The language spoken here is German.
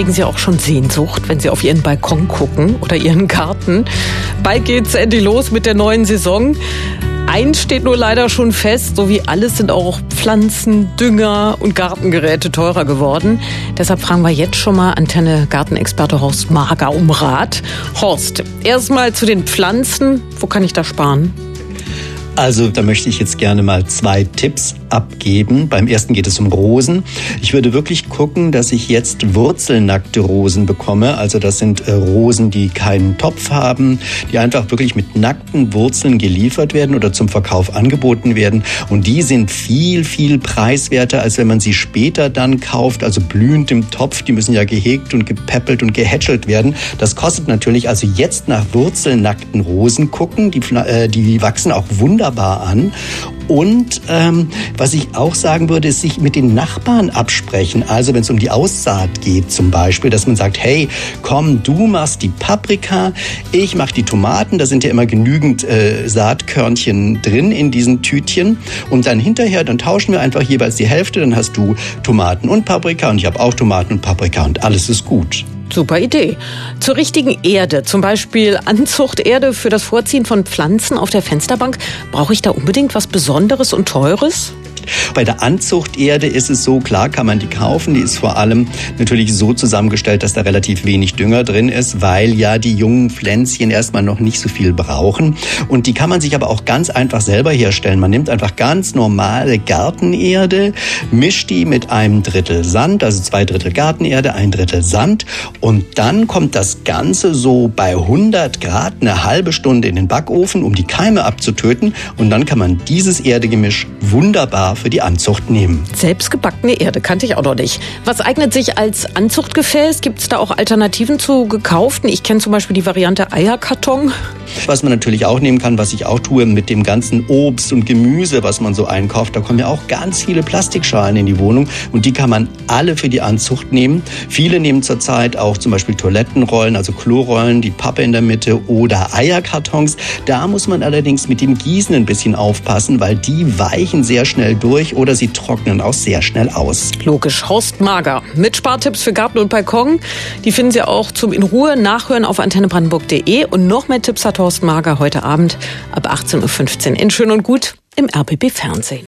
kriegen Sie auch schon Sehnsucht, wenn Sie auf Ihren Balkon gucken oder Ihren Garten. Bald geht's endlich los mit der neuen Saison. Eins steht nur leider schon fest, so wie alles sind auch Pflanzen, Dünger und Gartengeräte teurer geworden. Deshalb fragen wir jetzt schon mal Antenne Gartenexperte Horst Mager um Rat. Horst, erstmal zu den Pflanzen. Wo kann ich da sparen? Also da möchte ich jetzt gerne mal zwei Tipps abgeben. Beim ersten geht es um Rosen. Ich würde wirklich gucken, dass ich jetzt wurzelnackte Rosen bekomme. Also das sind äh, Rosen, die keinen Topf haben, die einfach wirklich mit nackten Wurzeln geliefert werden oder zum Verkauf angeboten werden. Und die sind viel, viel preiswerter, als wenn man sie später dann kauft. Also blühend im Topf. Die müssen ja gehegt und gepäppelt und gehätschelt werden. Das kostet natürlich also jetzt nach wurzelnackten Rosen gucken. Die, äh, die wachsen auch wunderbar an. Und ähm, was ich auch sagen würde, ist sich mit den Nachbarn absprechen. Also wenn es um die Aussaat geht zum Beispiel, dass man sagt, hey, komm, du machst die Paprika, ich mach die Tomaten. Da sind ja immer genügend äh, Saatkörnchen drin in diesen Tütchen. Und dann hinterher, dann tauschen wir einfach jeweils die Hälfte. Dann hast du Tomaten und Paprika und ich habe auch Tomaten und Paprika und alles ist gut. Super Idee. Zur richtigen Erde, zum Beispiel Anzuchterde für das Vorziehen von Pflanzen auf der Fensterbank, brauche ich da unbedingt was Besonderes und Teures? Bei der Anzuchterde ist es so, klar kann man die kaufen. Die ist vor allem natürlich so zusammengestellt, dass da relativ wenig Dünger drin ist, weil ja die jungen Pflänzchen erstmal noch nicht so viel brauchen. Und die kann man sich aber auch ganz einfach selber herstellen. Man nimmt einfach ganz normale Gartenerde, mischt die mit einem Drittel Sand, also zwei Drittel Gartenerde, ein Drittel Sand. Und dann kommt das Ganze so bei 100 Grad eine halbe Stunde in den Backofen, um die Keime abzutöten. Und dann kann man dieses Erdegemisch wunderbar für die Anzucht nehmen. Selbstgebackene Erde kannte ich auch noch nicht. Was eignet sich als Anzuchtgefäß? Gibt es da auch Alternativen zu gekauften? Ich kenne zum Beispiel die Variante Eierkarton. Was man natürlich auch nehmen kann, was ich auch tue mit dem ganzen Obst und Gemüse, was man so einkauft, da kommen ja auch ganz viele Plastikschalen in die Wohnung und die kann man alle für die Anzucht nehmen. Viele nehmen zurzeit auch zum Beispiel Toilettenrollen, also Klorollen, die Pappe in der Mitte oder Eierkartons. Da muss man allerdings mit dem Gießen ein bisschen aufpassen, weil die weichen sehr schnell durch oder sie trocknen auch sehr schnell aus. Logisch. Horst Mager mit Spartipps für Garten und Balkon. Die finden Sie auch zum in Ruhe nachhören auf antennebrandenburg.de und noch mehr Tipps hat Horst Mager heute Abend ab 18.15 Uhr in Schön und Gut im RBB Fernsehen.